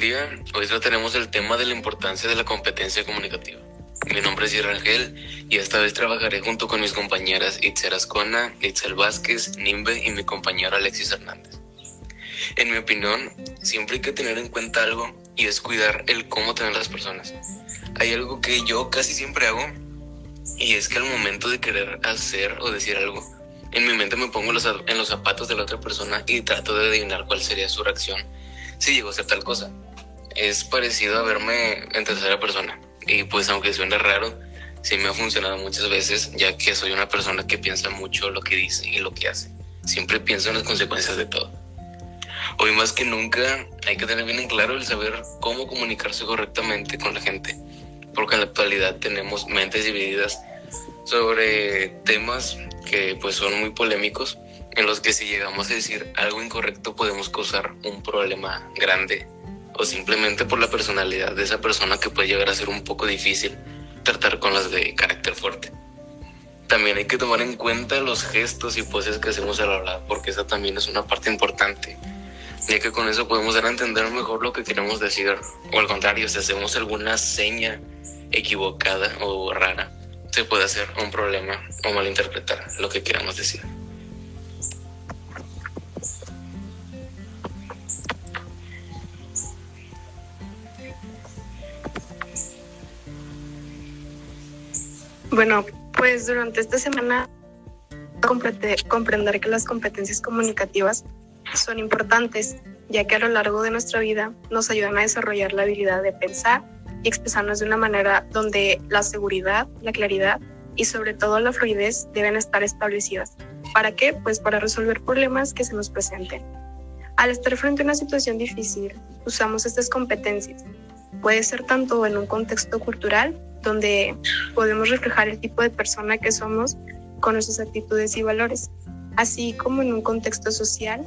día. Hoy trataremos el tema de la importancia de la competencia comunicativa. Mi nombre es Ángel y esta vez trabajaré junto con mis compañeras Itzel Ascona, Itzel Vázquez, Nimbe y mi compañero Alexis Hernández. En mi opinión, siempre hay que tener en cuenta algo y es cuidar el cómo tener las personas. Hay algo que yo casi siempre hago y es que al momento de querer hacer o decir algo, en mi mente me pongo en los zapatos de la otra persona y trato de adivinar cuál sería su reacción si llegó a ser tal cosa. Es parecido a verme en tercera persona. Y pues aunque suene raro, sí me ha funcionado muchas veces, ya que soy una persona que piensa mucho lo que dice y lo que hace. Siempre pienso en las consecuencias de todo. Hoy más que nunca hay que tener bien en claro el saber cómo comunicarse correctamente con la gente, porque en la actualidad tenemos mentes divididas sobre temas que pues son muy polémicos en los que si llegamos a decir algo incorrecto podemos causar un problema grande o simplemente por la personalidad de esa persona que puede llegar a ser un poco difícil tratar con las de carácter fuerte. También hay que tomar en cuenta los gestos y poses que hacemos al hablar, porque esa también es una parte importante, ya que con eso podemos dar a entender mejor lo que queremos decir, o al contrario, si hacemos alguna seña equivocada o rara, se puede hacer un problema o malinterpretar lo que queramos decir. Bueno, pues durante esta semana comprender que las competencias comunicativas son importantes, ya que a lo largo de nuestra vida nos ayudan a desarrollar la habilidad de pensar y expresarnos de una manera donde la seguridad, la claridad y sobre todo la fluidez deben estar establecidas. ¿Para qué? Pues para resolver problemas que se nos presenten. Al estar frente a una situación difícil, usamos estas competencias. Puede ser tanto en un contexto cultural donde podemos reflejar el tipo de persona que somos con nuestras actitudes y valores, así como en un contexto social,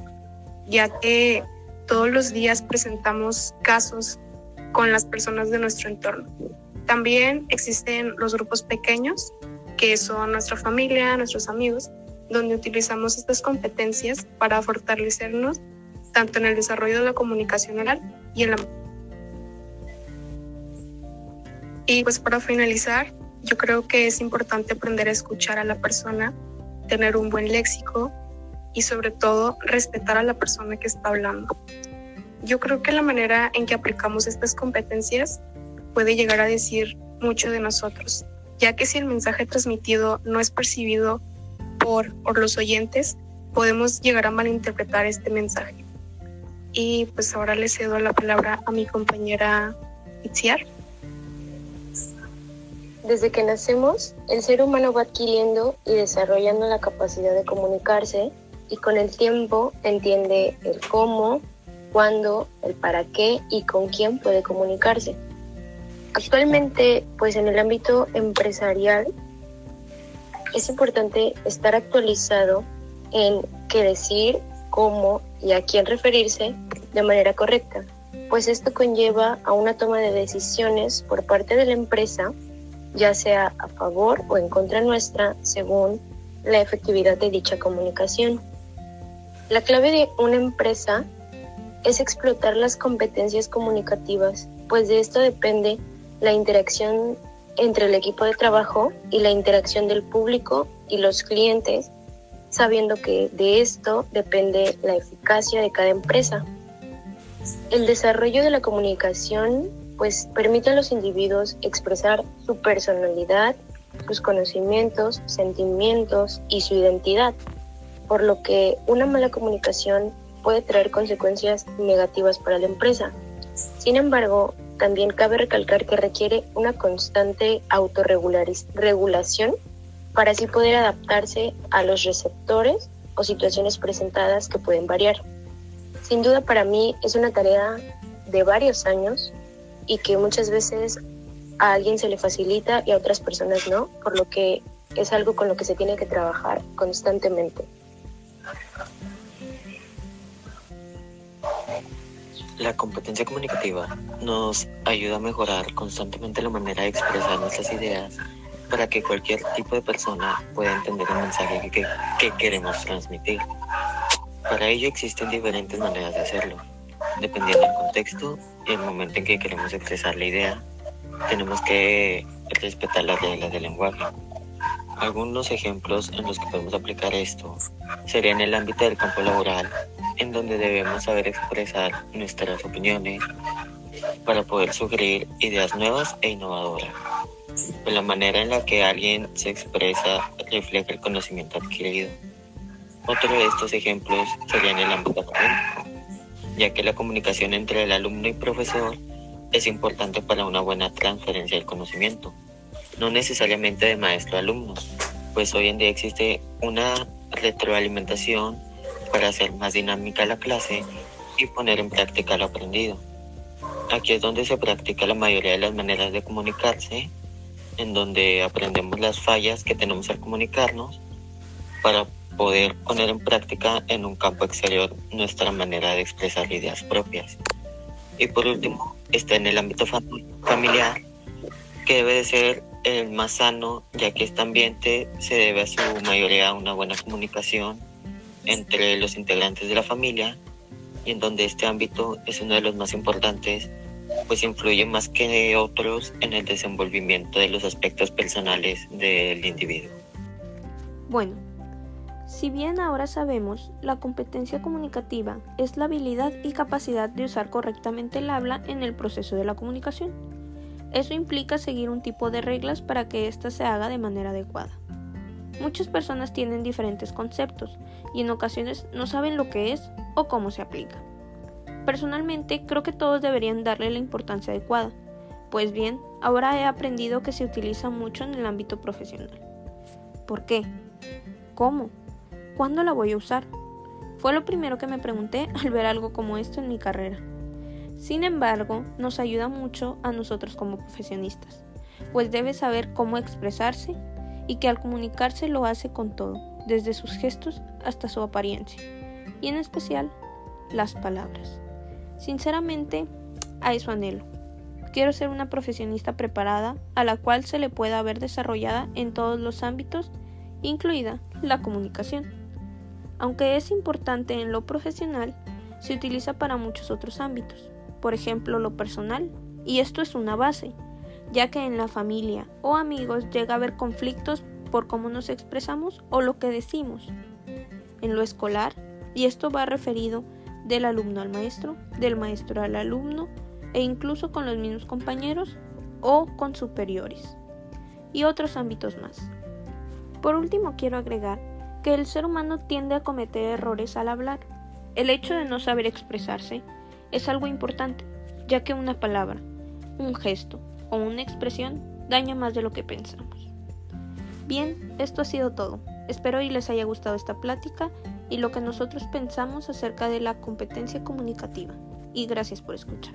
ya que todos los días presentamos casos con las personas de nuestro entorno. También existen los grupos pequeños, que son nuestra familia, nuestros amigos, donde utilizamos estas competencias para fortalecernos tanto en el desarrollo de la comunicación oral y en la y pues para finalizar, yo creo que es importante aprender a escuchar a la persona, tener un buen léxico y sobre todo respetar a la persona que está hablando. Yo creo que la manera en que aplicamos estas competencias puede llegar a decir mucho de nosotros, ya que si el mensaje transmitido no es percibido por, por los oyentes, podemos llegar a malinterpretar este mensaje. Y pues ahora le cedo la palabra a mi compañera Itziar. Desde que nacemos, el ser humano va adquiriendo y desarrollando la capacidad de comunicarse y con el tiempo entiende el cómo, cuándo, el para qué y con quién puede comunicarse. Actualmente, pues en el ámbito empresarial, es importante estar actualizado en qué decir, cómo y a quién referirse de manera correcta, pues esto conlleva a una toma de decisiones por parte de la empresa ya sea a favor o en contra nuestra, según la efectividad de dicha comunicación. La clave de una empresa es explotar las competencias comunicativas, pues de esto depende la interacción entre el equipo de trabajo y la interacción del público y los clientes, sabiendo que de esto depende la eficacia de cada empresa. El desarrollo de la comunicación pues permite a los individuos expresar su personalidad, sus conocimientos, sentimientos y su identidad, por lo que una mala comunicación puede traer consecuencias negativas para la empresa. Sin embargo, también cabe recalcar que requiere una constante autorregulación para así poder adaptarse a los receptores o situaciones presentadas que pueden variar. Sin duda para mí es una tarea de varios años y que muchas veces a alguien se le facilita y a otras personas no, por lo que es algo con lo que se tiene que trabajar constantemente. La competencia comunicativa nos ayuda a mejorar constantemente la manera de expresar nuestras ideas para que cualquier tipo de persona pueda entender el mensaje que, que queremos transmitir. Para ello existen diferentes maneras de hacerlo, dependiendo del contexto y el momento en que queremos expresar la idea, tenemos que respetar las reglas del lenguaje. Algunos ejemplos en los que podemos aplicar esto serían en el ámbito del campo laboral, en donde debemos saber expresar nuestras opiniones para poder sugerir ideas nuevas e innovadoras. La manera en la que alguien se expresa refleja el conocimiento adquirido. Otro de estos ejemplos sería en el ámbito académico, ya que la comunicación entre el alumno y profesor es importante para una buena transferencia del conocimiento, no necesariamente de maestro a alumno, pues hoy en día existe una retroalimentación para hacer más dinámica la clase y poner en práctica lo aprendido. Aquí es donde se practica la mayoría de las maneras de comunicarse, en donde aprendemos las fallas que tenemos al comunicarnos para poder poner en práctica en un campo exterior nuestra manera de expresar ideas propias. Y por último, está en el ámbito familiar, que debe de ser el más sano, ya que este ambiente se debe a su mayoría a una buena comunicación entre los integrantes de la familia y en donde este ámbito es uno de los más importantes, pues influye más que otros en el desenvolvimiento de los aspectos personales del individuo. Bueno, si bien ahora sabemos, la competencia comunicativa es la habilidad y capacidad de usar correctamente el habla en el proceso de la comunicación. Eso implica seguir un tipo de reglas para que ésta se haga de manera adecuada. Muchas personas tienen diferentes conceptos y en ocasiones no saben lo que es o cómo se aplica. Personalmente creo que todos deberían darle la importancia adecuada, pues bien, ahora he aprendido que se utiliza mucho en el ámbito profesional. ¿Por qué? ¿Cómo? ¿Cuándo la voy a usar? Fue lo primero que me pregunté al ver algo como esto en mi carrera. Sin embargo, nos ayuda mucho a nosotros como profesionistas, pues debe saber cómo expresarse y que al comunicarse lo hace con todo, desde sus gestos hasta su apariencia, y en especial las palabras. Sinceramente, a eso anhelo. Quiero ser una profesionista preparada a la cual se le pueda ver desarrollada en todos los ámbitos, incluida la comunicación. Aunque es importante en lo profesional, se utiliza para muchos otros ámbitos, por ejemplo lo personal, y esto es una base, ya que en la familia o amigos llega a haber conflictos por cómo nos expresamos o lo que decimos. En lo escolar, y esto va referido del alumno al maestro, del maestro al alumno e incluso con los mismos compañeros o con superiores y otros ámbitos más. Por último, quiero agregar que el ser humano tiende a cometer errores al hablar. El hecho de no saber expresarse es algo importante, ya que una palabra, un gesto o una expresión daña más de lo que pensamos. Bien, esto ha sido todo. Espero y les haya gustado esta plática y lo que nosotros pensamos acerca de la competencia comunicativa. Y gracias por escuchar.